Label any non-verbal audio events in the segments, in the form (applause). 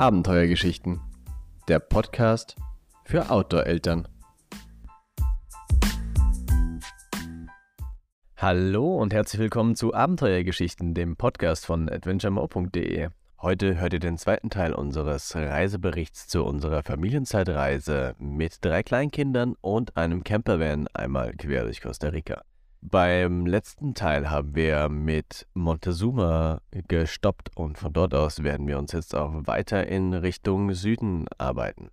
Abenteuergeschichten. Der Podcast für Outdoor-Eltern. Hallo und herzlich willkommen zu Abenteuergeschichten, dem Podcast von adventuremo.de. Heute hört ihr den zweiten Teil unseres Reiseberichts zu unserer Familienzeitreise mit drei Kleinkindern und einem Campervan einmal quer durch Costa Rica. Beim letzten Teil haben wir mit Montezuma gestoppt und von dort aus werden wir uns jetzt auch weiter in Richtung Süden arbeiten.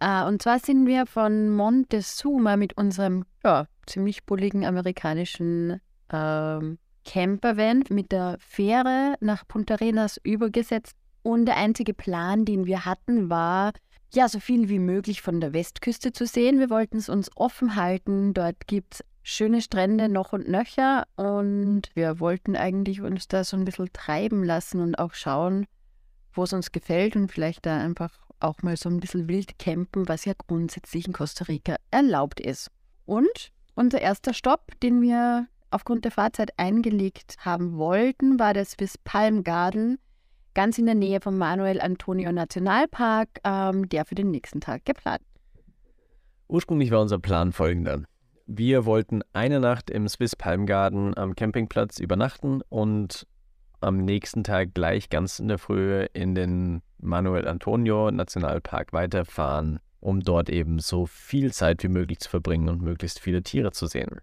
Ah, und zwar sind wir von Montezuma mit unserem ja, ziemlich bulligen amerikanischen ähm, Campervan mit der Fähre nach Punta Arenas übergesetzt. Und der einzige Plan, den wir hatten, war, ja, so viel wie möglich von der Westküste zu sehen. Wir wollten es uns offen halten. Dort gibt es schöne Strände noch und nöcher. Und wir wollten eigentlich uns da so ein bisschen treiben lassen und auch schauen, wo es uns gefällt und vielleicht da einfach auch mal so ein bisschen wild campen, was ja grundsätzlich in Costa Rica erlaubt ist. Und unser erster Stopp, den wir aufgrund der Fahrzeit eingelegt haben wollten, war der Swiss Palm Garden, ganz in der Nähe vom Manuel Antonio Nationalpark, ähm, der für den nächsten Tag geplant. Ursprünglich war unser Plan folgender. Wir wollten eine Nacht im Swiss Palm Garden am Campingplatz übernachten und am nächsten Tag gleich ganz in der Früh in den Manuel Antonio Nationalpark weiterfahren, um dort eben so viel Zeit wie möglich zu verbringen und möglichst viele Tiere zu sehen.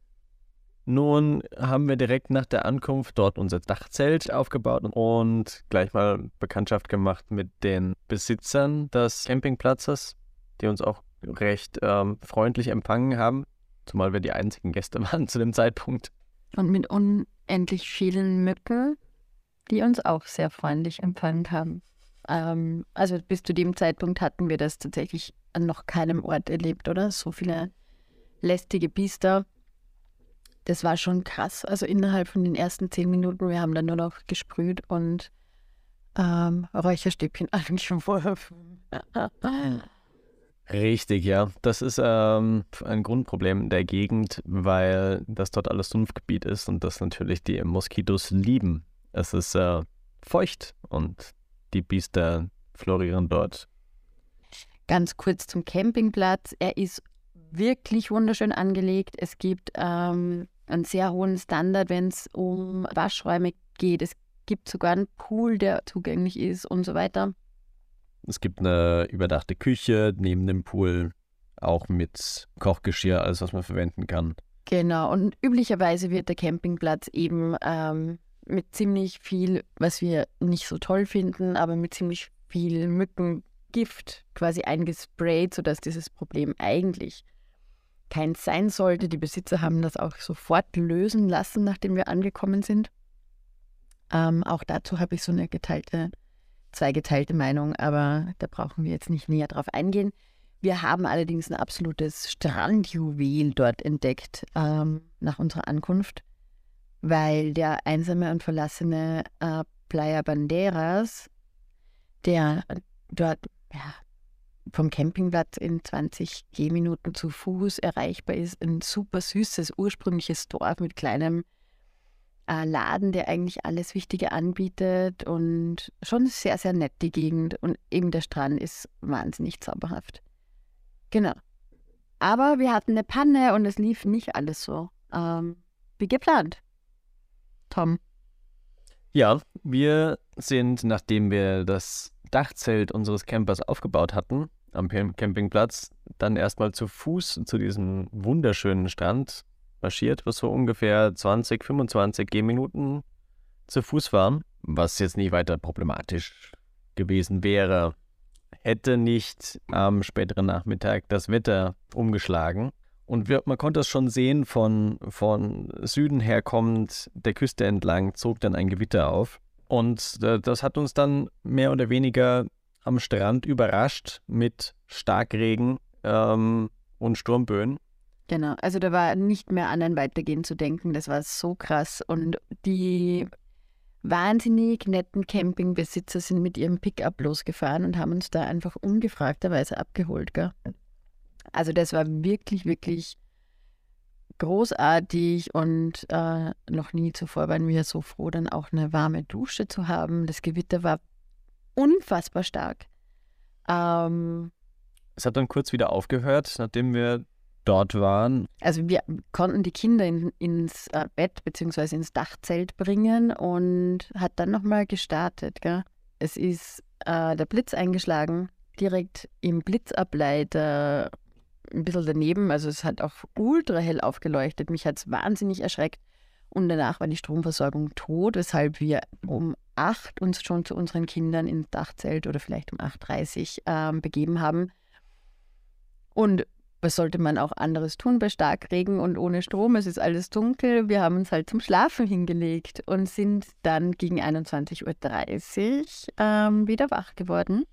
Nun haben wir direkt nach der Ankunft dort unser Dachzelt aufgebaut und gleich mal Bekanntschaft gemacht mit den Besitzern des Campingplatzes, die uns auch recht ähm, freundlich empfangen haben, zumal wir die einzigen Gäste (laughs) waren zu dem Zeitpunkt. Und mit unendlich vielen Mücken, die uns auch sehr freundlich empfangen haben. Ähm, also bis zu dem Zeitpunkt hatten wir das tatsächlich an noch keinem Ort erlebt, oder? So viele lästige Biester das war schon krass. Also innerhalb von den ersten zehn Minuten, wir haben dann nur noch gesprüht und ähm, Räucherstäbchen (laughs) angeworfen. Richtig, ja. Das ist ähm, ein Grundproblem der Gegend, weil das dort alles Sumpfgebiet ist und das natürlich die Moskitos lieben. Es ist äh, feucht und die Biester florieren dort. Ganz kurz zum Campingplatz. Er ist wirklich wunderschön angelegt. Es gibt ähm, einen sehr hohen Standard, wenn es um Waschräume geht. Es gibt sogar einen Pool, der zugänglich ist und so weiter. Es gibt eine überdachte Küche neben dem Pool, auch mit Kochgeschirr, alles, was man verwenden kann. Genau, und üblicherweise wird der Campingplatz eben ähm, mit ziemlich viel, was wir nicht so toll finden, aber mit ziemlich viel Mückengift quasi eingesprayt, sodass dieses Problem eigentlich keins sein sollte. Die Besitzer haben das auch sofort lösen lassen, nachdem wir angekommen sind. Ähm, auch dazu habe ich so eine geteilte, zweigeteilte Meinung, aber da brauchen wir jetzt nicht näher drauf eingehen. Wir haben allerdings ein absolutes Strandjuwel dort entdeckt ähm, nach unserer Ankunft, weil der einsame und verlassene äh, Playa Banderas, der dort ja, vom Campingplatz in 20 Gehminuten zu Fuß erreichbar ist. Ein super süßes, ursprüngliches Dorf mit kleinem äh, Laden, der eigentlich alles Wichtige anbietet und schon sehr, sehr nett die Gegend. Und eben der Strand ist wahnsinnig zauberhaft. Genau. Aber wir hatten eine Panne und es lief nicht alles so ähm, wie geplant. Tom. Ja, wir sind, nachdem wir das Dachzelt unseres Campers aufgebaut hatten, am Campingplatz, dann erstmal zu Fuß zu diesem wunderschönen Strand marschiert, was so ungefähr 20, 25 Gehminuten zu Fuß waren, was jetzt nicht weiter problematisch gewesen wäre. Hätte nicht am späteren Nachmittag das Wetter umgeschlagen. Und wir, man konnte es schon sehen, von, von Süden her kommend, der Küste entlang, zog dann ein Gewitter auf. Und äh, das hat uns dann mehr oder weniger am Strand überrascht mit Starkregen ähm, und Sturmböen. Genau, also da war nicht mehr an ein Weitergehen zu denken. Das war so krass. Und die wahnsinnig netten Campingbesitzer sind mit ihrem Pickup losgefahren und haben uns da einfach ungefragterweise abgeholt. Gell? Also das war wirklich, wirklich großartig und äh, noch nie zuvor waren wir so froh, dann auch eine warme Dusche zu haben. Das Gewitter war unfassbar stark. Ähm, Es hat dann kurz wieder aufgehört, nachdem wir dort waren. also wir konnten die Kinder in, ins äh, Bett bzw. ins Dachzelt bringen und hat dann nochmal gestartet. Gell? Es ist äh, der Blitz eingeschlagen, direkt im Blitzableiter ein bisschen daneben. Also es hat auch ultra hell aufgeleuchtet. Mich hat es wahnsinnig erschreckt. Und danach war die Stromversorgung tot, weshalb wir um 8 uns schon zu unseren Kindern ins Dachzelt oder vielleicht um 8.30 Uhr ähm, begeben haben. Und was sollte man auch anderes tun bei Starkregen und ohne Strom? Es ist alles dunkel. Wir haben uns halt zum Schlafen hingelegt und sind dann gegen 21.30 Uhr ähm, wieder wach geworden.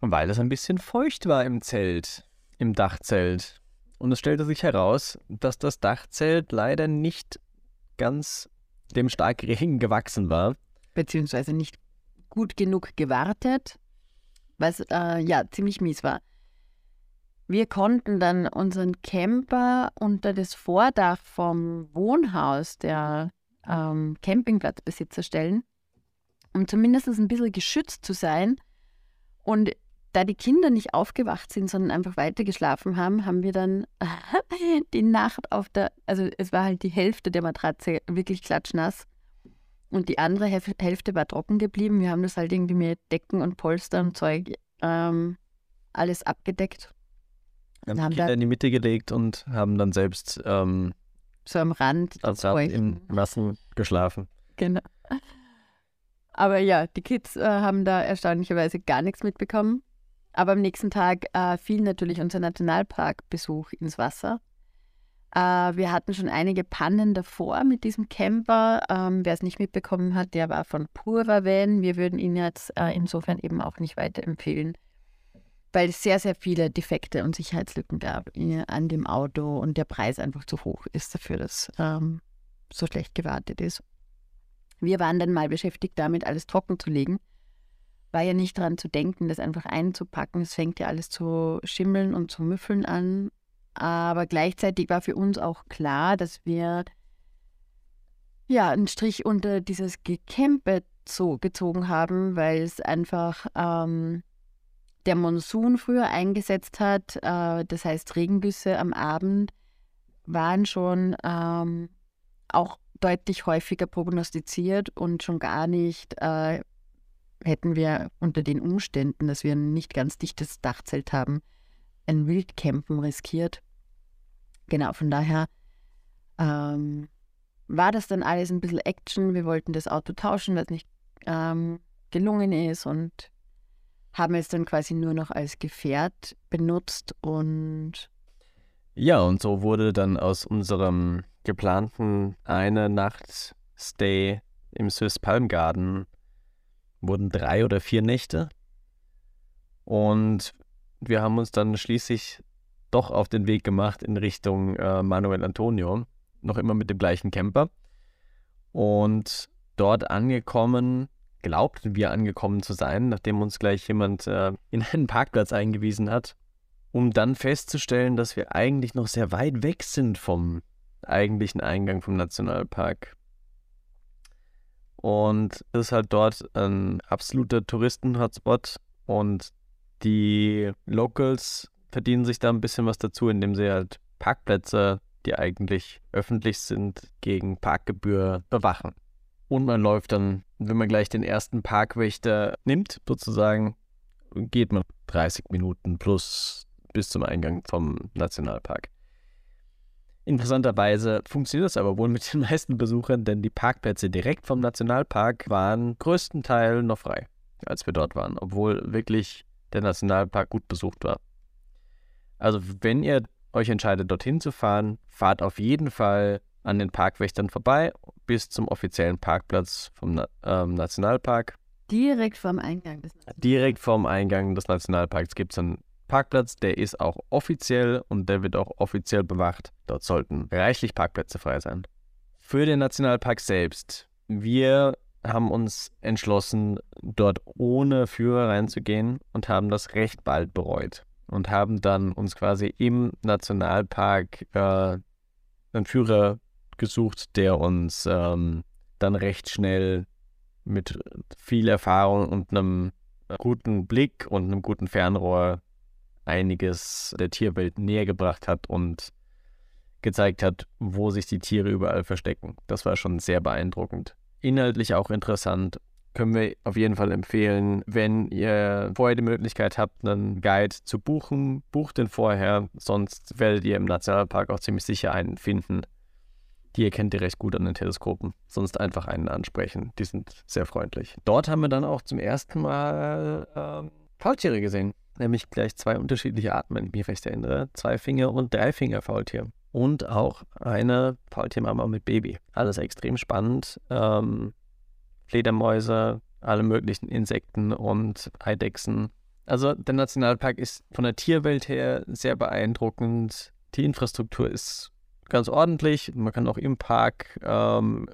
Weil es ein bisschen feucht war im Zelt, im Dachzelt. Und es stellte sich heraus, dass das Dachzelt leider nicht ganz dem Starkregen gewachsen war. beziehungsweise nicht gut genug gewartet, was äh, ja ziemlich mies war. Wir konnten dann unseren Camper unter das Vordach vom Wohnhaus der ähm, Campingplatzbesitzer stellen, um zumindest ein bisschen geschützt zu sein. Und da die Kinder nicht aufgewacht sind, sondern einfach weitergeschlafen haben, haben wir dann (laughs) die Nacht auf der, also es war halt die Hälfte der Matratze wirklich klatschnass. Und die andere Hälfte war trocken geblieben. Wir haben das halt irgendwie mit Decken und Polster und Zeug ähm, alles abgedeckt. Wir haben Haben Kinder da- in die Mitte gelegt und haben dann selbst ähm, So am Rand. Feuchten. im Nassen geschlafen. Genau. Aber ja, die Kids äh, haben da erstaunlicherweise gar nichts mitbekommen. Aber am nächsten Tag äh, fiel natürlich unser Nationalparkbesuch ins Wasser. Äh, wir hatten schon einige Pannen davor mit diesem Camper. Ähm, Wer es nicht mitbekommen hat, der war von Pura Van. Wir würden ihn jetzt äh, insofern eben auch nicht weiterempfehlen, weil es sehr, sehr viele Defekte und Sicherheitslücken gab äh, an dem Auto und der Preis einfach zu hoch ist dafür, dass ähm, so schlecht gewartet ist. Wir waren dann mal beschäftigt damit, alles trocken zu legen. War ja nicht dran zu denken, das einfach einzupacken. Es fängt ja alles zu schimmeln und zu müffeln an. Aber gleichzeitig war für uns auch klar, dass wir ja einen Strich unter dieses Gecampe zo gezogen haben, weil es einfach ähm, der Monsun früher eingesetzt hat. Äh, das heißt, Regengüsse am Abend waren schon ähm, auch deutlich häufiger prognostiziert und schon gar nicht äh, hätten wir unter den Umständen, dass wir ein nicht ganz dichtes Dachzelt haben, ein Wildcampen riskiert. Genau, von daher ähm, war das dann alles ein bisschen Action. Wir wollten das Auto tauschen, was nicht ähm, gelungen ist und haben es dann quasi nur noch als Gefährt benutzt und Ja, und so wurde dann aus unserem geplanten eine Nacht Stay im Swiss Palm Garden wurden drei oder vier Nächte. Und wir haben uns dann schließlich doch auf den Weg gemacht in Richtung äh, Manuel Antonio, noch immer mit dem gleichen Camper. Und dort angekommen, glaubten wir angekommen zu sein, nachdem uns gleich jemand äh, in einen Parkplatz eingewiesen hat, um dann festzustellen, dass wir eigentlich noch sehr weit weg sind vom eigentlichen Eingang vom Nationalpark. Und es ist halt dort ein absoluter Touristen-Hotspot und die Locals verdienen sich da ein bisschen was dazu, indem sie halt Parkplätze, die eigentlich öffentlich sind, gegen Parkgebühr bewachen. Und man läuft dann, wenn man gleich den ersten Parkwächter nimmt, sozusagen, geht man 30 Minuten plus bis zum Eingang vom Nationalpark. Interessanterweise funktioniert das aber wohl mit den (laughs) meisten Besuchern, denn die Parkplätze direkt vom Nationalpark waren größtenteils noch frei, als wir dort waren, obwohl wirklich der Nationalpark gut besucht war. Also wenn ihr euch entscheidet, dorthin zu fahren, fahrt auf jeden Fall an den Parkwächtern vorbei bis zum offiziellen Parkplatz vom Na ähm, Nationalpark. direkt vorm Eingang des Direkt vorm Eingang des Nationalparks gibt es einen Parkplatz, der ist auch offiziell und der wird auch offiziell bewacht. Dort sollten reichlich Parkplätze frei sein. Für den Nationalpark selbst. Wir haben uns entschlossen, dort ohne Führer reinzugehen und haben das recht bald bereut. Und haben dann uns quasi im Nationalpark äh, einen Führer gesucht, der uns ähm, dann recht schnell mit viel Erfahrung und einem guten Blick und einem guten Fernrohr einiges der Tierwelt näher gebracht hat und gezeigt hat, wo sich die Tiere überall verstecken. Das war schon sehr beeindruckend. Inhaltlich auch interessant. Können wir auf jeden Fall empfehlen, wenn ihr vorher die Möglichkeit habt, einen Guide zu buchen, bucht den vorher, sonst werdet ihr im Nationalpark auch ziemlich sicher einen finden. Die erkennt ihr recht gut an den Teleskopen. Sonst einfach einen ansprechen. Die sind sehr freundlich. Dort haben wir dann auch zum ersten Mal äh, Faultiere gesehen. Nämlich gleich zwei unterschiedliche Arten, wenn ich mich recht erinnere. Zwei Finger und drei Finger Faultier und auch eine Faultiermama mit Baby. Alles extrem spannend. Ähm, Fledermäuse, alle möglichen Insekten und Eidechsen. Also der Nationalpark ist von der Tierwelt her sehr beeindruckend. Die Infrastruktur ist ganz ordentlich. Man kann auch im Park, ähm,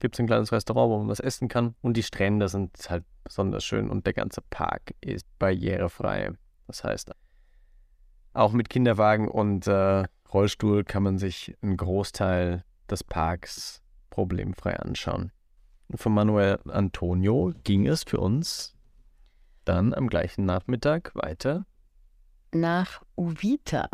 gibt es ein kleines Restaurant, wo man was essen kann. Und die Strände sind halt besonders schön und der ganze Park ist barrierefrei. Das heißt, auch mit Kinderwagen und äh, Rollstuhl kann man sich einen Großteil des Parks problemfrei anschauen. Von Manuel Antonio ging es für uns dann am gleichen Nachmittag weiter nach Uvita.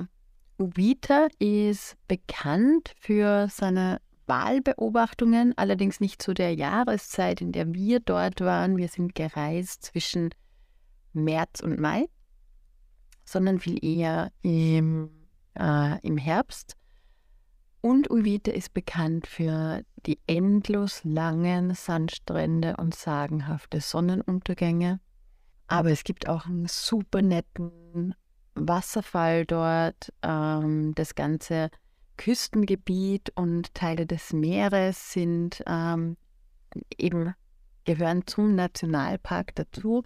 Uvita ist bekannt für seine Wahlbeobachtungen, allerdings nicht zu der Jahreszeit, in der wir dort waren. Wir sind gereist zwischen März und Mai, sondern viel eher im äh, im Herbst. Und Uvita ist bekannt für die endlos langen Sandstrände und sagenhafte Sonnenuntergänge. Aber es gibt auch einen super netten Wasserfall dort. Ähm, das ganze Küstengebiet und Teile des Meeres sind ähm, eben gehören zum Nationalpark dazu.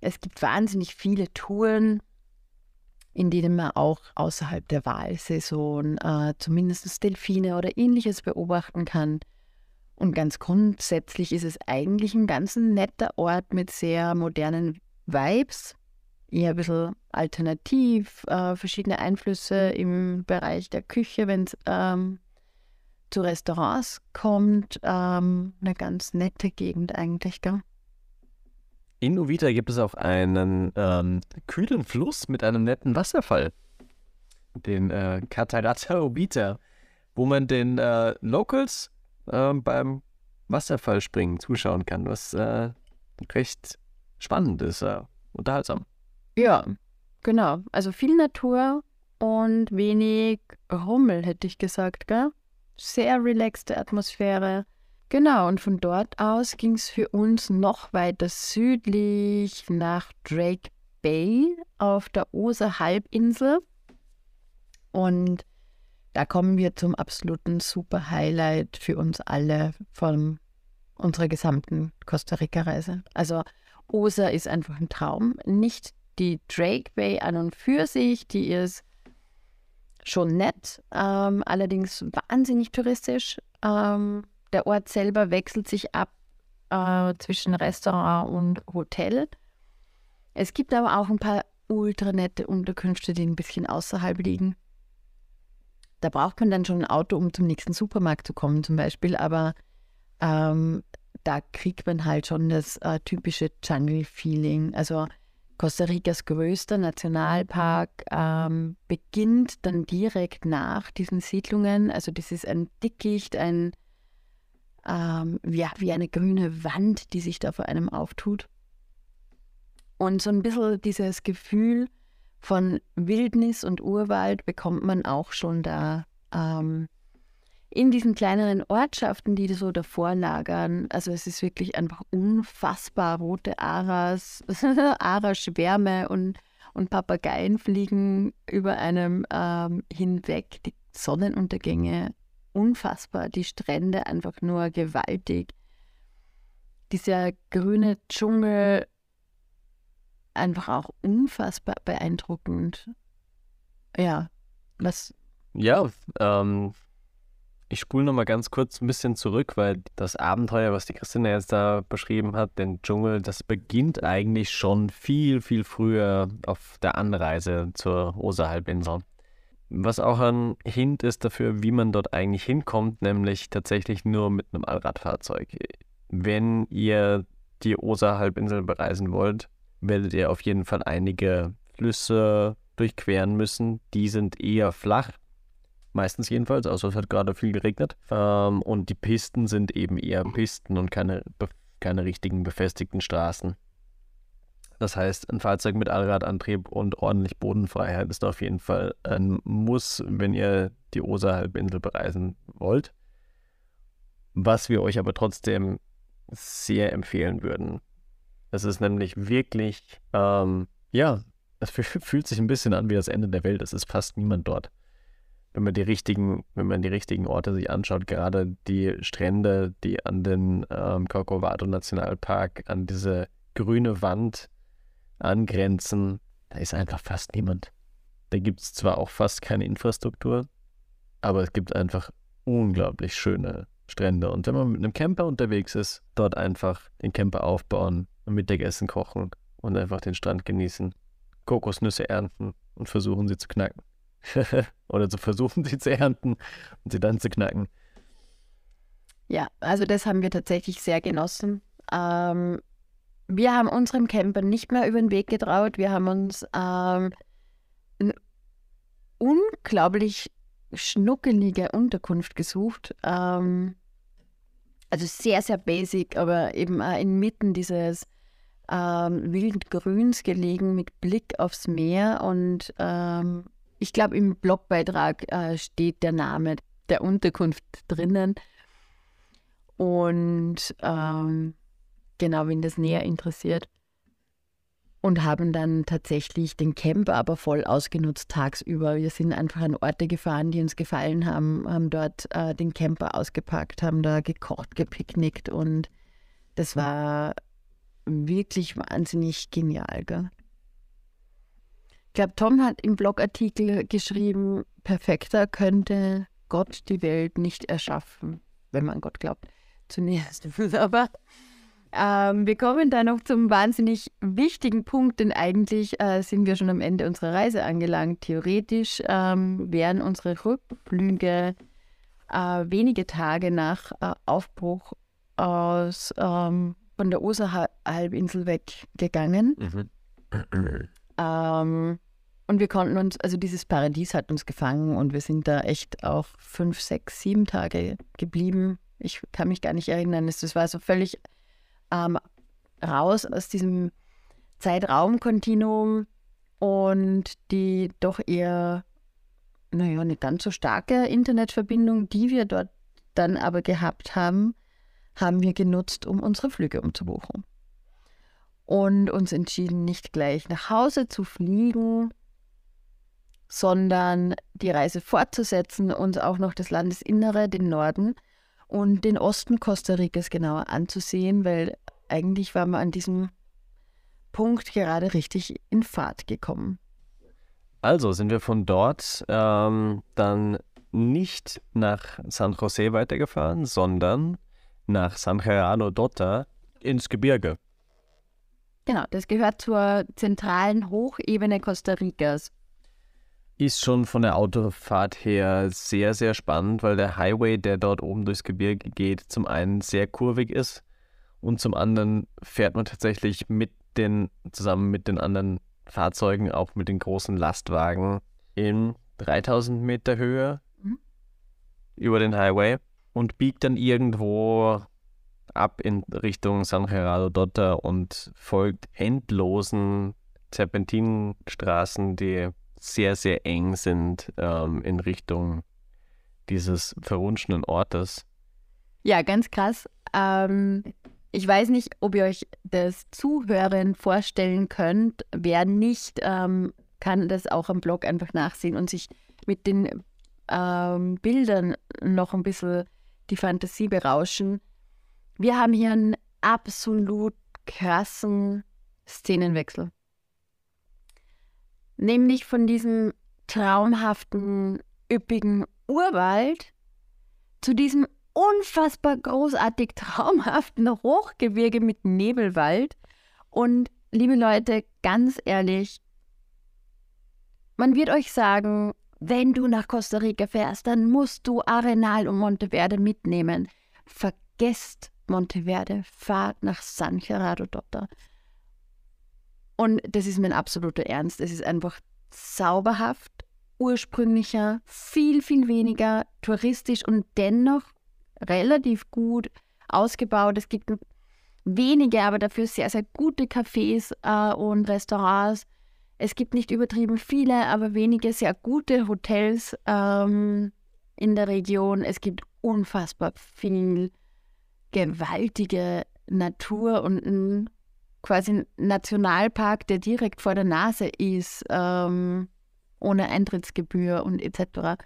Es gibt wahnsinnig viele Touren, in denen man auch außerhalb der Wahlsaison äh, zumindest Delfine oder ähnliches beobachten kann. Und ganz grundsätzlich ist es eigentlich ein ganz netter Ort mit sehr modernen Vibes, eher ein bisschen alternativ, äh, verschiedene Einflüsse im Bereich der Küche, wenn es ähm, zu Restaurants kommt. Ähm, eine ganz nette Gegend eigentlich, gell? In Uvita gibt es auch einen ähm, kühlen Fluss mit einem netten Wasserfall. Den äh, Catarata Uvita, wo man den äh, Locals äh, beim Wasserfallspringen zuschauen kann, was äh, recht spannend ist, äh, unterhaltsam. Ja, genau. Also viel Natur und wenig Rummel, hätte ich gesagt, gell? Sehr relaxte Atmosphäre. Genau, und von dort aus ging es für uns noch weiter südlich nach Drake Bay auf der Oser-Halbinsel. Und da kommen wir zum absoluten super Highlight für uns alle von unserer gesamten Costa Rica-Reise. Also Oser ist einfach ein Traum. Nicht die Drake Bay an und für sich, die ist schon nett, ähm, allerdings wahnsinnig touristisch. Ähm, der Ort selber wechselt sich ab äh, zwischen Restaurant und Hotel. Es gibt aber auch ein paar ultra nette Unterkünfte, die ein bisschen außerhalb liegen. Da braucht man dann schon ein Auto, um zum nächsten Supermarkt zu kommen, zum Beispiel. Aber ähm, da kriegt man halt schon das äh, typische Jungle-Feeling. Also Costa Ricas größter Nationalpark ähm, beginnt dann direkt nach diesen Siedlungen. Also das ist ein Dickicht, ein ähm, ja, wie eine grüne Wand, die sich da vor einem auftut. Und so ein bisschen dieses Gefühl von Wildnis und Urwald bekommt man auch schon da ähm, in diesen kleineren Ortschaften, die so davor lagern. Also es ist wirklich einfach unfassbar. Rote Aras, (laughs) Araschwärme und, und Papageien fliegen über einem ähm, hinweg. Die Sonnenuntergänge unfassbar. Die Strände einfach nur gewaltig. Dieser grüne Dschungel einfach auch unfassbar beeindruckend. Ja, was. Ja, ähm, ich spule nochmal ganz kurz ein bisschen zurück, weil das Abenteuer, was die Christina jetzt da beschrieben hat, den Dschungel, das beginnt eigentlich schon viel, viel früher auf der Anreise zur Osterhalbinsel. Was auch ein Hint ist dafür, wie man dort eigentlich hinkommt, nämlich tatsächlich nur mit einem Allradfahrzeug. Wenn ihr die Osa-Halbinsel bereisen wollt, werdet ihr auf jeden Fall einige Flüsse durchqueren müssen. Die sind eher flach, meistens jedenfalls, außer es hat gerade viel geregnet. Ähm, und die Pisten sind eben eher Pisten und keine, keine richtigen befestigten Straßen. Das heißt, ein Fahrzeug mit Allradantrieb und ordentlich Bodenfreiheit ist auf jeden Fall ein Muss, wenn ihr die Osa-Halbinsel bereisen wollt. Was wir euch aber trotzdem sehr empfehlen würden. Es ist nämlich wirklich, ähm, ja, (laughs) es fühlt sich ein bisschen an wie das Ende der Welt. Es ist fast niemand dort. Wenn man die richtigen, wenn man die richtigen Orte sich anschaut, gerade die Strände, die an den ähm, Corcovado Nationalpark, an diese grüne Wand angrenzen, da ist einfach fast niemand. Da gibt es zwar auch fast keine Infrastruktur, aber es gibt einfach unglaublich schöne Strände. Und wenn man mit einem Camper unterwegs ist, dort einfach den Camper aufbauen, Mittagessen kochen und einfach den Strand genießen, Kokosnüsse ernten und versuchen sie zu knacken. (laughs) Oder zu versuchen sie zu ernten und sie dann zu knacken. Ja, also das haben wir tatsächlich sehr genossen. Ähm, wir haben unserem Camper nicht mehr über den Weg getraut. Wir haben uns ähm, eine unglaublich schnuckelige Unterkunft gesucht. Ähm, also sehr, sehr basic, aber eben auch inmitten dieses ähm, wilden Grüns gelegen mit Blick aufs Meer. Und ähm, ich glaube, im Blogbeitrag äh, steht der Name der Unterkunft drinnen. Und ähm, genau, wenn das näher interessiert. Und haben dann tatsächlich den Camper aber voll ausgenutzt tagsüber. Wir sind einfach an Orte gefahren, die uns gefallen haben, haben dort äh, den Camper ausgepackt, haben da gekocht, gepicknickt und das war wirklich wahnsinnig genial. Gell? Ich glaube, Tom hat im Blogartikel geschrieben, perfekter könnte Gott die Welt nicht erschaffen, wenn man Gott glaubt. Zunächst. (laughs) Aber ähm, wir kommen da noch zum wahnsinnig wichtigen Punkt, denn eigentlich äh, sind wir schon am Ende unserer Reise angelangt. Theoretisch ähm, wären unsere Rückflüge äh, wenige Tage nach äh, Aufbruch aus, ähm, von der Osa-Halbinsel weggegangen. Mhm. Ähm, und wir konnten uns, also dieses Paradies hat uns gefangen und wir sind da echt auch fünf, sechs, sieben Tage geblieben. Ich kann mich gar nicht erinnern. Es war so völlig ähm, raus aus diesem Zeitraumkontinuum und die doch eher, naja, nicht ganz so starke Internetverbindung, die wir dort dann aber gehabt haben, haben wir genutzt, um unsere Flüge umzubuchen. Und uns entschieden, nicht gleich nach Hause zu fliegen, sondern die Reise fortzusetzen und auch noch das Landesinnere, den Norden, und den Osten Costa Ricas genauer anzusehen, weil eigentlich waren wir an diesem Punkt gerade richtig in Fahrt gekommen. Also sind wir von dort ähm, dann nicht nach San José weitergefahren, sondern nach San Gerardo Dota ins Gebirge. Genau, das gehört zur zentralen Hochebene Costa Ricas ist schon von der Autofahrt her sehr, sehr spannend, weil der Highway, der dort oben durchs Gebirge geht, zum einen sehr kurvig ist und zum anderen fährt man tatsächlich mit den, zusammen mit den anderen Fahrzeugen, auch mit den großen Lastwagen, in 3000 Meter Höhe mhm. über den Highway und biegt dann irgendwo ab in Richtung San Gerardo Dotta und folgt endlosen Serpentinenstraßen, die sehr, sehr eng sind ähm, in Richtung dieses verwunschenen Ortes. Ja, ganz krass. Ähm, ich weiß nicht, ob ihr euch das Zuhören vorstellen könnt. Wer nicht, ähm, kann das auch am Blog einfach nachsehen und sich mit den ähm, Bildern noch ein bisschen die Fantasie berauschen. Wir haben hier einen absolut krassen Szenenwechsel nämlich von diesem traumhaften, üppigen Urwald zu diesem unfassbar großartig traumhaften Hochgebirge mit Nebelwald. Und liebe Leute, ganz ehrlich, man wird euch sagen, wenn du nach Costa Rica fährst, dann musst du Arenal und Monteverde mitnehmen. Vergesst Monteverde, fahrt nach San Gerardo Dotta. Und das ist mein absoluter Ernst. Es ist einfach sauberhaft, ursprünglicher, viel, viel weniger touristisch und dennoch relativ gut ausgebaut. Es gibt wenige, aber dafür sehr, sehr gute Cafés äh, und Restaurants. Es gibt nicht übertrieben viele, aber wenige sehr gute Hotels ähm, in der Region. Es gibt unfassbar viel gewaltige Natur und ein quasi Nationalpark, der direkt vor der Nase ist, ähm, ohne Eintrittsgebühr und etc.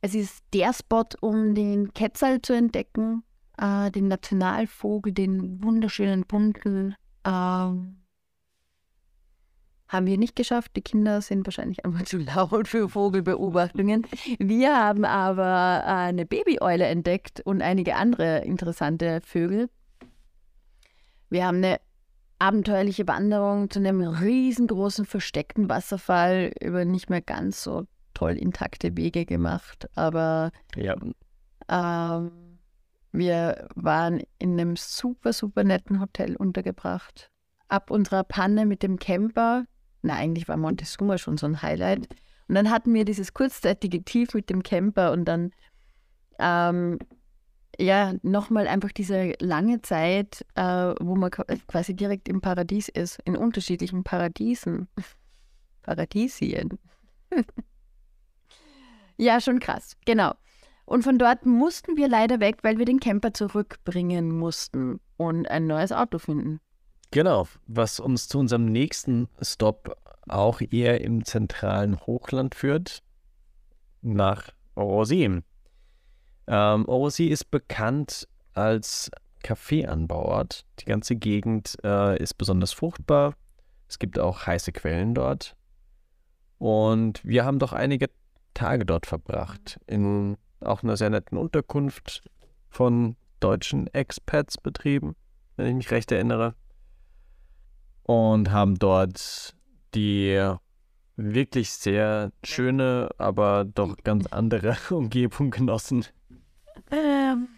Es ist der Spot, um den Quetzal zu entdecken, äh, den Nationalvogel, den wunderschönen bunten. Ähm, haben wir nicht geschafft. Die Kinder sind wahrscheinlich einfach (laughs) zu laut für Vogelbeobachtungen. Wir haben aber eine Babyeule entdeckt und einige andere interessante Vögel. Wir haben eine abenteuerliche Wanderung zu einem riesengroßen versteckten Wasserfall über nicht mehr ganz so toll intakte Wege gemacht. Aber Ja, ähm, wir waren in einem super, super netten Hotel untergebracht. Ab unserer Panne mit dem Camper, na eigentlich war Montezuma schon so ein Highlight. Und dann hatten wir dieses kurzzeitige Tief mit dem Camper und dann ähm, ja nochmal einfach diese lange Zeit, äh, wo man qua- quasi direkt im Paradies ist, in unterschiedlichen Paradiesen. (laughs) Paradisien. (laughs) ja, schon krass, genau. Und von dort mussten wir leider weg, weil wir den Camper zurückbringen mussten und ein neues Auto finden. Genau, was uns zu unserem nächsten Stop auch eher im zentralen Hochland führt, nach Orosi. Ähm, Orosi ist bekannt als Kaffeeanbauort. Die ganze Gegend äh, ist besonders fruchtbar. Es gibt auch heiße Quellen dort. Und wir haben doch einige Tage dort verbracht, in auch einer sehr netten Unterkunft von deutschen Expats betrieben, wenn ich mich recht erinnere und haben dort die wirklich sehr schöne, aber doch ganz andere (laughs) Umgebung genossen. Ähm,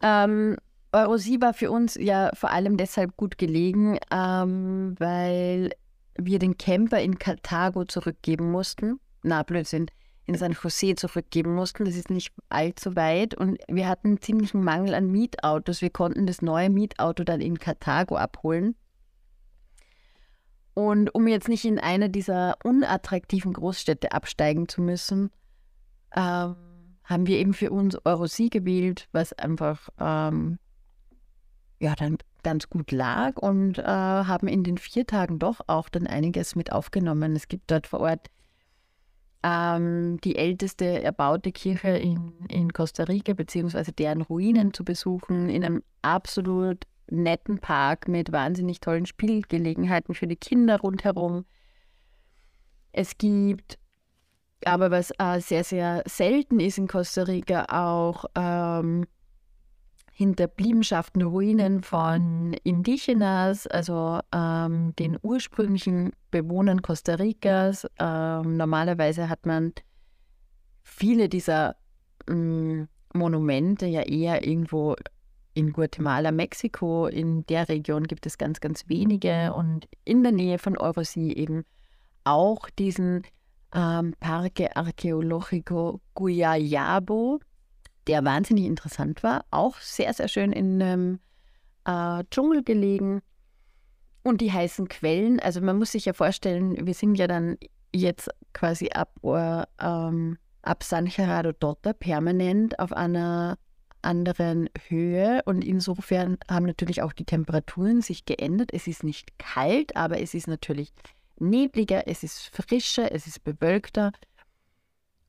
ähm, Eurosi war für uns ja vor allem deshalb gut gelegen, ähm, weil wir den Camper in Karthago zurückgeben mussten. Na, Blödsinn, in San Jose zurückgeben mussten. Das ist nicht allzu weit und wir hatten einen ziemlichen Mangel an Mietautos. Wir konnten das neue Mietauto dann in Karthago abholen. Und um jetzt nicht in eine dieser unattraktiven Großstädte absteigen zu müssen, ähm, haben wir eben für uns Eurosi gewählt, was einfach ähm, ja dann ganz gut lag und äh, haben in den vier Tagen doch auch dann einiges mit aufgenommen. Es gibt dort vor Ort ähm, die älteste erbaute Kirche in, in Costa Rica, beziehungsweise deren Ruinen zu besuchen, in einem absolut netten Park mit wahnsinnig tollen Spielgelegenheiten für die Kinder rundherum. Es gibt aber was äh, sehr, sehr selten ist in Costa Rica, auch ähm, Hinterbliebenschaften, Ruinen von Indigenas, also ähm, den ursprünglichen Bewohnern Costa Ricas. Ähm, normalerweise hat man viele dieser ähm, Monumente ja eher irgendwo in Guatemala, Mexiko. In der Region gibt es ganz, ganz wenige und in der Nähe von Orosi eben auch diesen ähm, Parque Arqueológico Guayabo, der wahnsinnig interessant war, auch sehr, sehr schön in einem äh, Dschungel gelegen. Und die heißen Quellen, also man muss sich ja vorstellen, wir sind ja dann jetzt quasi ab, äh, ähm, ab San Gerardo Dotta permanent auf einer anderen Höhe und insofern haben natürlich auch die Temperaturen sich geändert. Es ist nicht kalt, aber es ist natürlich nebliger, es ist frischer, es ist bewölkter.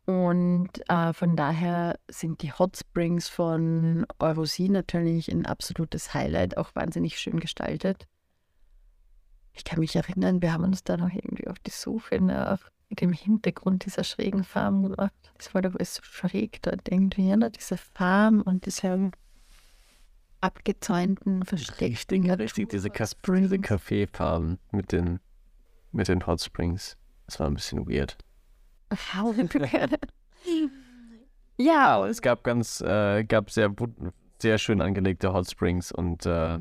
Und äh, von daher sind die Hot Springs von Eurosi natürlich ein absolutes Highlight, auch wahnsinnig schön gestaltet. Ich kann mich erinnern, wir haben uns da noch irgendwie auf die Suche nach dem Hintergrund dieser schrägen Farm gemacht. Das war doch alles so schräg dort irgendwie, ne? diese Farm und diese abgezäunten, versteckten Ja, richtig, diese, diese Kaffeefarben mit den, mit den Hot Springs. Das war ein bisschen weird. ja, Aber es gab ganz, äh, gab sehr sehr schön angelegte Hot Springs und äh,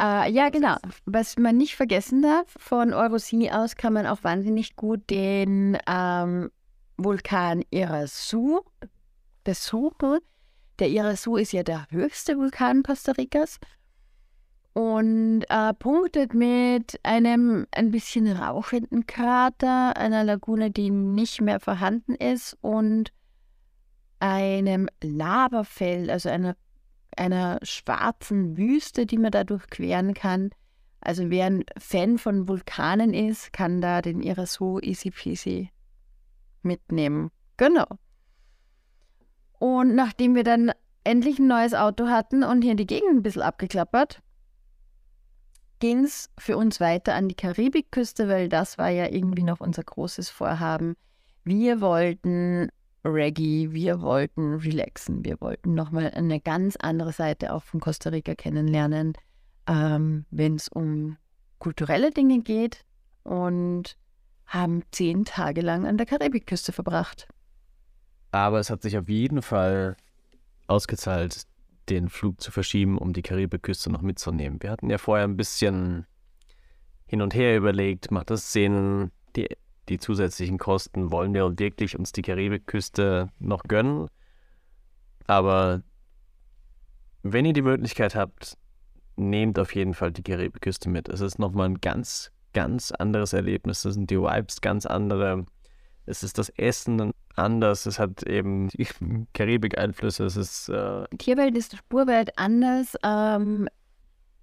äh, ja, genau. Was man nicht vergessen darf, von Eurosini aus kann man auch wahnsinnig gut den ähm, Vulkan Irasu besuchen. Der Irasu ist ja der höchste Vulkan Costa Ricas und äh, punktet mit einem ein bisschen rauchenden Krater, einer Lagune, die nicht mehr vorhanden ist und einem Lavafeld, also einer einer schwarzen Wüste, die man da durchqueren kann. Also wer ein Fan von Vulkanen ist, kann da den Irasu easy peasy mitnehmen. Genau. Und nachdem wir dann endlich ein neues Auto hatten und hier die Gegend ein bisschen abgeklappert, ging es für uns weiter an die Karibikküste, weil das war ja irgendwie noch unser großes Vorhaben. Wir wollten Reggae, wir wollten relaxen, wir wollten nochmal eine ganz andere Seite auch von Costa Rica kennenlernen, ähm, wenn es um kulturelle Dinge geht und haben zehn Tage lang an der Karibikküste verbracht. Aber es hat sich auf jeden Fall ausgezahlt, den Flug zu verschieben, um die Karibikküste noch mitzunehmen. Wir hatten ja vorher ein bisschen hin und her überlegt, macht das Sinn, die die zusätzlichen Kosten wollen wir wirklich uns die Karibikküste noch gönnen. Aber wenn ihr die Möglichkeit habt, nehmt auf jeden Fall die Karibikküste mit. Es ist nochmal ein ganz, ganz anderes Erlebnis. Es sind die Vibes ganz andere. Es ist das Essen anders. Es hat eben (laughs) Karibik-Einflüsse. Es ist. Äh Tierwelt ist Spurwelt anders. Ähm,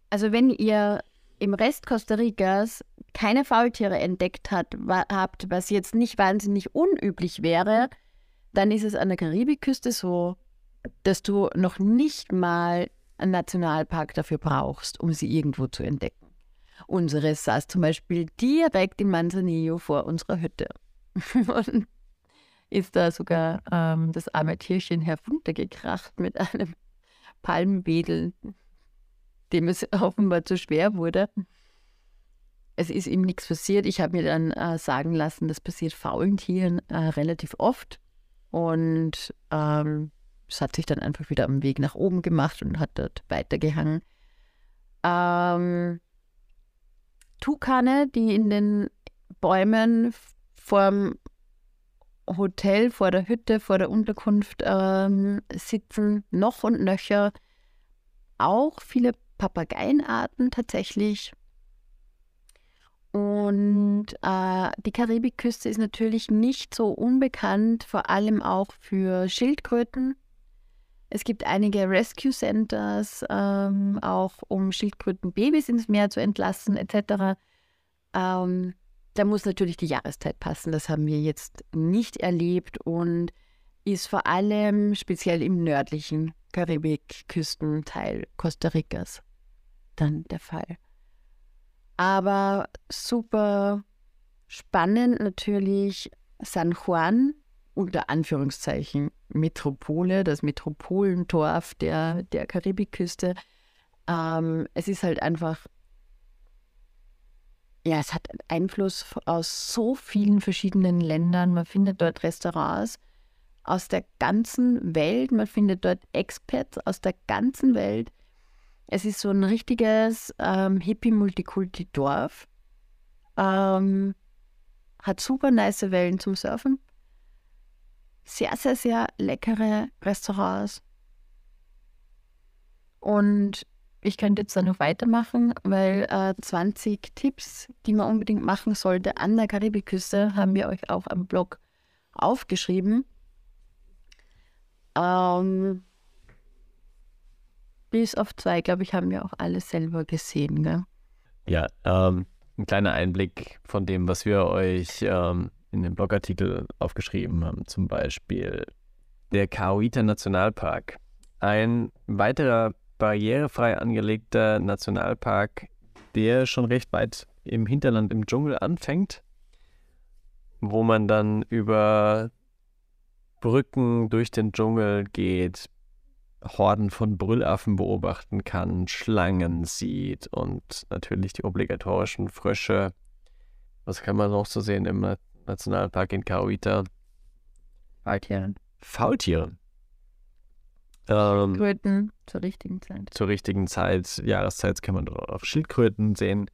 also, wenn ihr im Rest Costa Ricas keine Faultiere entdeckt hat, habt, was jetzt nicht wahnsinnig unüblich wäre, dann ist es an der Karibikküste so, dass du noch nicht mal einen Nationalpark dafür brauchst, um sie irgendwo zu entdecken. Unsere saß zum Beispiel direkt in Manzanillo vor unserer Hütte. (laughs) Und ist da sogar ähm, das arme Tierchen heruntergekracht mit einem Palmwedel dem es (laughs) offenbar zu schwer wurde. Es ist ihm nichts passiert. Ich habe mir dann äh, sagen lassen, das passiert faulen Tieren äh, relativ oft. Und ähm, es hat sich dann einfach wieder am Weg nach oben gemacht und hat dort weitergehangen. Ähm, Tukane, die in den Bäumen vorm Hotel, vor der Hütte, vor der Unterkunft ähm, sitzen, noch und nöcher. Auch viele Papageienarten tatsächlich. Und äh, die Karibikküste ist natürlich nicht so unbekannt, vor allem auch für Schildkröten. Es gibt einige Rescue Centers, ähm, auch um Schildkrötenbabys ins Meer zu entlassen, etc. Ähm, da muss natürlich die Jahreszeit passen. Das haben wir jetzt nicht erlebt und ist vor allem speziell im nördlichen Karibikküstenteil Costa Ricas dann der Fall. Aber super spannend natürlich San Juan, unter Anführungszeichen Metropole, das Metropolendorf der, der Karibikküste. Ähm, es ist halt einfach, ja, es hat Einfluss aus so vielen verschiedenen Ländern. Man findet dort Restaurants aus der ganzen Welt, man findet dort Expats aus der ganzen Welt. Es ist so ein richtiges ähm, Hippie-Multikulti-Dorf. Ähm, hat super nice Wellen zum Surfen. Sehr, sehr, sehr leckere Restaurants. Und ich könnte jetzt da noch weitermachen, weil äh, 20 Tipps, die man unbedingt machen sollte an der Karibikküste, haben wir euch auch am Blog aufgeschrieben. Ähm, bis auf zwei, glaube ich, haben wir auch alle selber gesehen. Gell? Ja, ähm, ein kleiner Einblick von dem, was wir euch ähm, in dem Blogartikel aufgeschrieben haben. Zum Beispiel der Kauita Nationalpark. Ein weiterer barrierefrei angelegter Nationalpark, der schon recht weit im Hinterland im Dschungel anfängt, wo man dann über Brücken durch den Dschungel geht, Horden von Brüllaffen beobachten kann, Schlangen sieht und natürlich die obligatorischen Frösche. Was kann man noch so sehen im Nationalpark in Kauita? Faultiere. Faultiere. Ähm, Kröten zur richtigen Zeit. zur richtigen Zeit, Jahreszeit kann man dort auf Schildkröten sehen.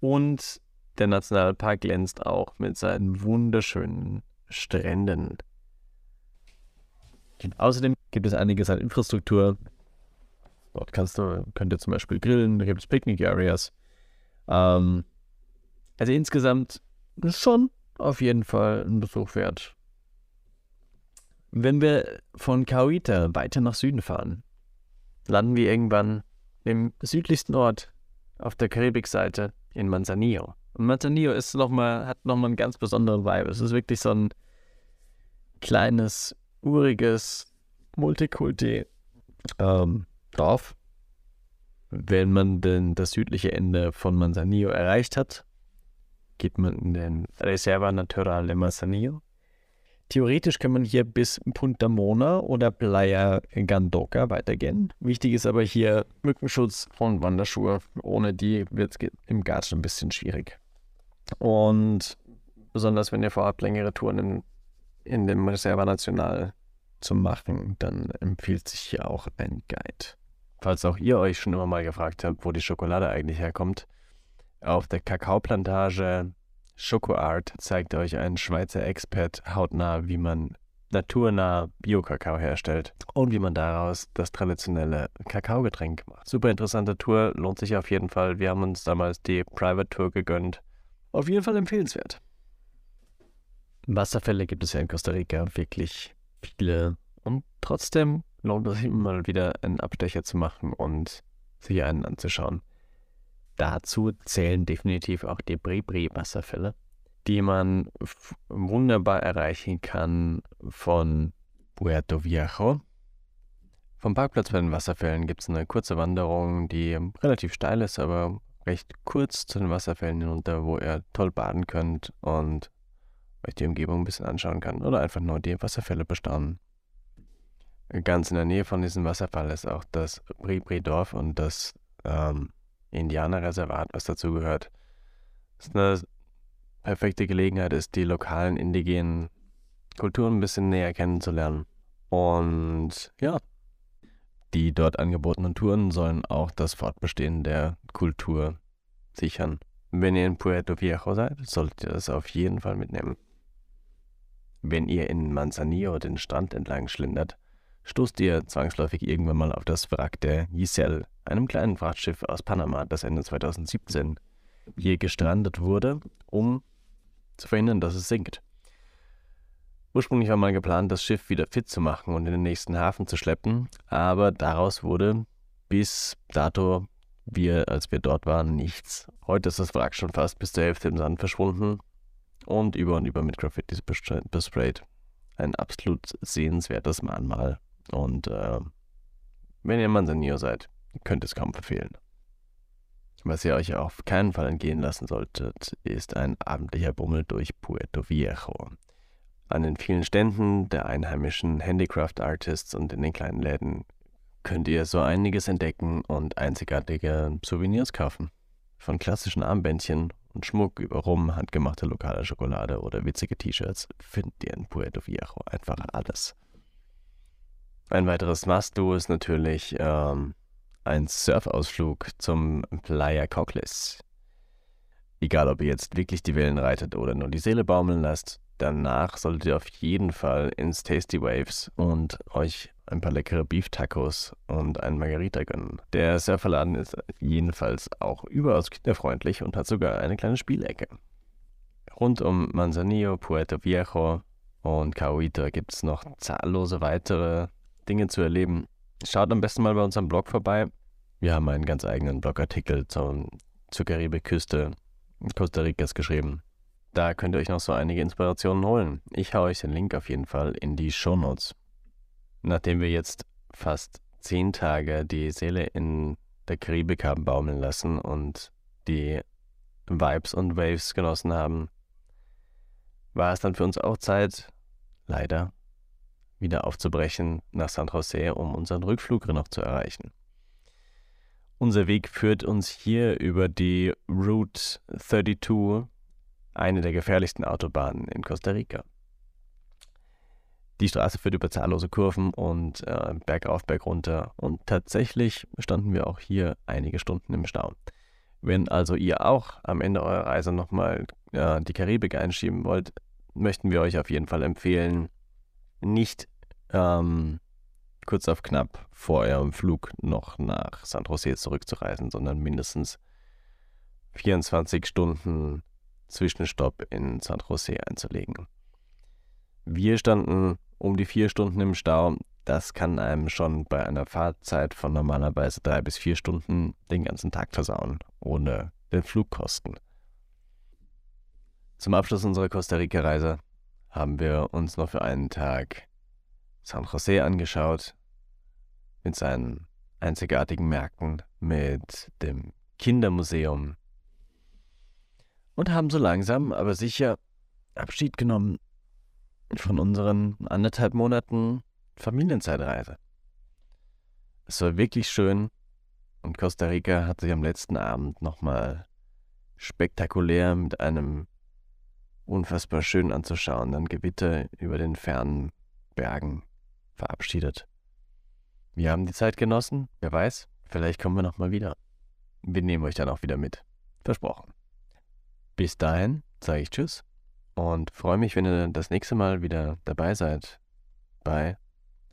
Und der Nationalpark glänzt auch mit seinen wunderschönen Stränden. Außerdem gibt es einiges an Infrastruktur. Dort kannst du, könnt ihr zum Beispiel grillen, da gibt es Picnic-Areas. Ähm, also insgesamt schon auf jeden Fall ein Besuch wert. Wenn wir von Kauita weiter nach Süden fahren, landen wir irgendwann im südlichsten Ort auf der Karibikseite in Manzanillo. Und Manzanillo ist noch mal, hat nochmal einen ganz besonderen Vibe. Es ist wirklich so ein kleines, uriges Multikulti ähm, Dorf. Wenn man denn das südliche Ende von Manzanillo erreicht hat, geht man in den Reserva Natural de Manzanillo. Theoretisch kann man hier bis Punta Mona oder Playa Gandoca weitergehen. Wichtig ist aber hier Mückenschutz und Wanderschuhe. Ohne die wird es im Garten ein bisschen schwierig. Und besonders wenn ihr vorhabt, längere Touren in, in dem Reserva Nacional zu machen, dann empfiehlt sich hier auch ein Guide. Falls auch ihr euch schon immer mal gefragt habt, wo die Schokolade eigentlich herkommt, auf der Kakaoplantage Schokoart zeigt euch ein Schweizer Expert hautnah, wie man naturnah Bio-Kakao herstellt und wie man daraus das traditionelle Kakaogetränk macht. Super interessante Tour, lohnt sich auf jeden Fall. Wir haben uns damals die Private Tour gegönnt. Auf jeden Fall empfehlenswert. Wasserfälle gibt es ja in Costa Rica wirklich viele und trotzdem lohnt es sich immer mal wieder einen Abstecher zu machen und sich einen anzuschauen. Dazu zählen definitiv auch die Bribri-Wasserfälle, die man wunderbar erreichen kann von Puerto Viejo. Vom Parkplatz bei den Wasserfällen gibt es eine kurze Wanderung, die relativ steil ist, aber recht kurz zu den Wasserfällen hinunter, wo ihr toll baden könnt und euch die Umgebung ein bisschen anschauen kann oder einfach nur die Wasserfälle bestaunen. Ganz in der Nähe von diesem Wasserfall ist auch das Bribri-Dorf und das ähm, Indianerreservat, was dazu gehört. Das ist eine perfekte Gelegenheit ist, die lokalen indigenen Kulturen ein bisschen näher kennenzulernen. Und ja, die dort angebotenen Touren sollen auch das Fortbestehen der Kultur sichern. Wenn ihr in Puerto Viejo seid, solltet ihr das auf jeden Fall mitnehmen. Wenn ihr in Manzanillo den Strand entlang schlendert, stoßt ihr zwangsläufig irgendwann mal auf das Wrack der Giselle, einem kleinen Frachtschiff aus Panama, das Ende 2017 hier gestrandet wurde, um zu verhindern, dass es sinkt. Ursprünglich war mal geplant, das Schiff wieder fit zu machen und in den nächsten Hafen zu schleppen, aber daraus wurde bis dato, wir, als wir dort waren, nichts. Heute ist das Wrack schon fast bis zur Hälfte im Sand verschwunden und über und über mit Graffitis besprayt. Ein absolut sehenswertes Mahnmal. Und äh, wenn ihr Manzanillo seid, könnt es kaum verfehlen. Was ihr euch auf keinen Fall entgehen lassen solltet, ist ein abendlicher Bummel durch Puerto Viejo. An den vielen Ständen der einheimischen Handicraft Artists und in den kleinen Läden könnt ihr so einiges entdecken und einzigartige Souvenirs kaufen. Von klassischen Armbändchen und Schmuck über Rum, handgemachte lokale Schokolade oder witzige T-Shirts findet ihr in Puerto Viejo einfach alles. Ein weiteres Must-Do ist natürlich ähm, ein Surfausflug zum Playa Coclis. Egal, ob ihr jetzt wirklich die Wellen reitet oder nur die Seele baumeln lasst, danach solltet ihr auf jeden Fall ins Tasty Waves und euch ein paar leckere Beef Tacos und einen Margarita gönnen. Der Surferladen ist jedenfalls auch überaus kinderfreundlich und hat sogar eine kleine Spielecke. Rund um Manzanillo, Puerto Viejo und Cauita gibt es noch zahllose weitere Dinge zu erleben. Schaut am besten mal bei unserem Blog vorbei. Wir haben einen ganz eigenen Blogartikel zum, zur Karibikküste Costa Ricas geschrieben. Da könnt ihr euch noch so einige Inspirationen holen. Ich hau euch den Link auf jeden Fall in die Show Notes. Nachdem wir jetzt fast zehn Tage die Seele in der Karibik haben baumeln lassen und die Vibes und Waves genossen haben, war es dann für uns auch Zeit, leider, wieder aufzubrechen nach San Jose, um unseren Rückflug noch zu erreichen. Unser Weg führt uns hier über die Route 32, eine der gefährlichsten Autobahnen in Costa Rica. Die Straße führt über zahllose Kurven und äh, bergauf, bergunter. Und tatsächlich standen wir auch hier einige Stunden im Stau. Wenn also ihr auch am Ende eurer Reise nochmal äh, die Karibik einschieben wollt, möchten wir euch auf jeden Fall empfehlen, nicht ähm, kurz auf knapp vor eurem Flug noch nach San Jose zurückzureisen, sondern mindestens 24 Stunden Zwischenstopp in San Jose einzulegen. Wir standen um die vier Stunden im Stau. Das kann einem schon bei einer Fahrzeit von normalerweise drei bis vier Stunden den ganzen Tag versauen, ohne den Flugkosten. Zum Abschluss unserer Costa Rica-Reise haben wir uns noch für einen Tag San Jose angeschaut, mit seinen einzigartigen Märkten, mit dem Kindermuseum und haben so langsam, aber sicher Abschied genommen von unseren anderthalb Monaten Familienzeitreise. Es war wirklich schön und Costa Rica hat sich am letzten Abend nochmal spektakulär mit einem unfassbar schön anzuschauenden Gewitter über den fernen Bergen verabschiedet. Wir haben die Zeit genossen, wer weiß, vielleicht kommen wir nochmal wieder. Wir nehmen euch dann auch wieder mit. Versprochen. Bis dahin sage ich Tschüss und freue mich, wenn ihr das nächste Mal wieder dabei seid bei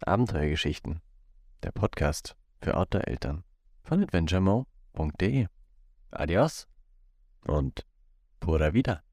Abenteuergeschichten, der Podcast für Outdoor-Eltern von adventuremo.de. Adios und pura vida.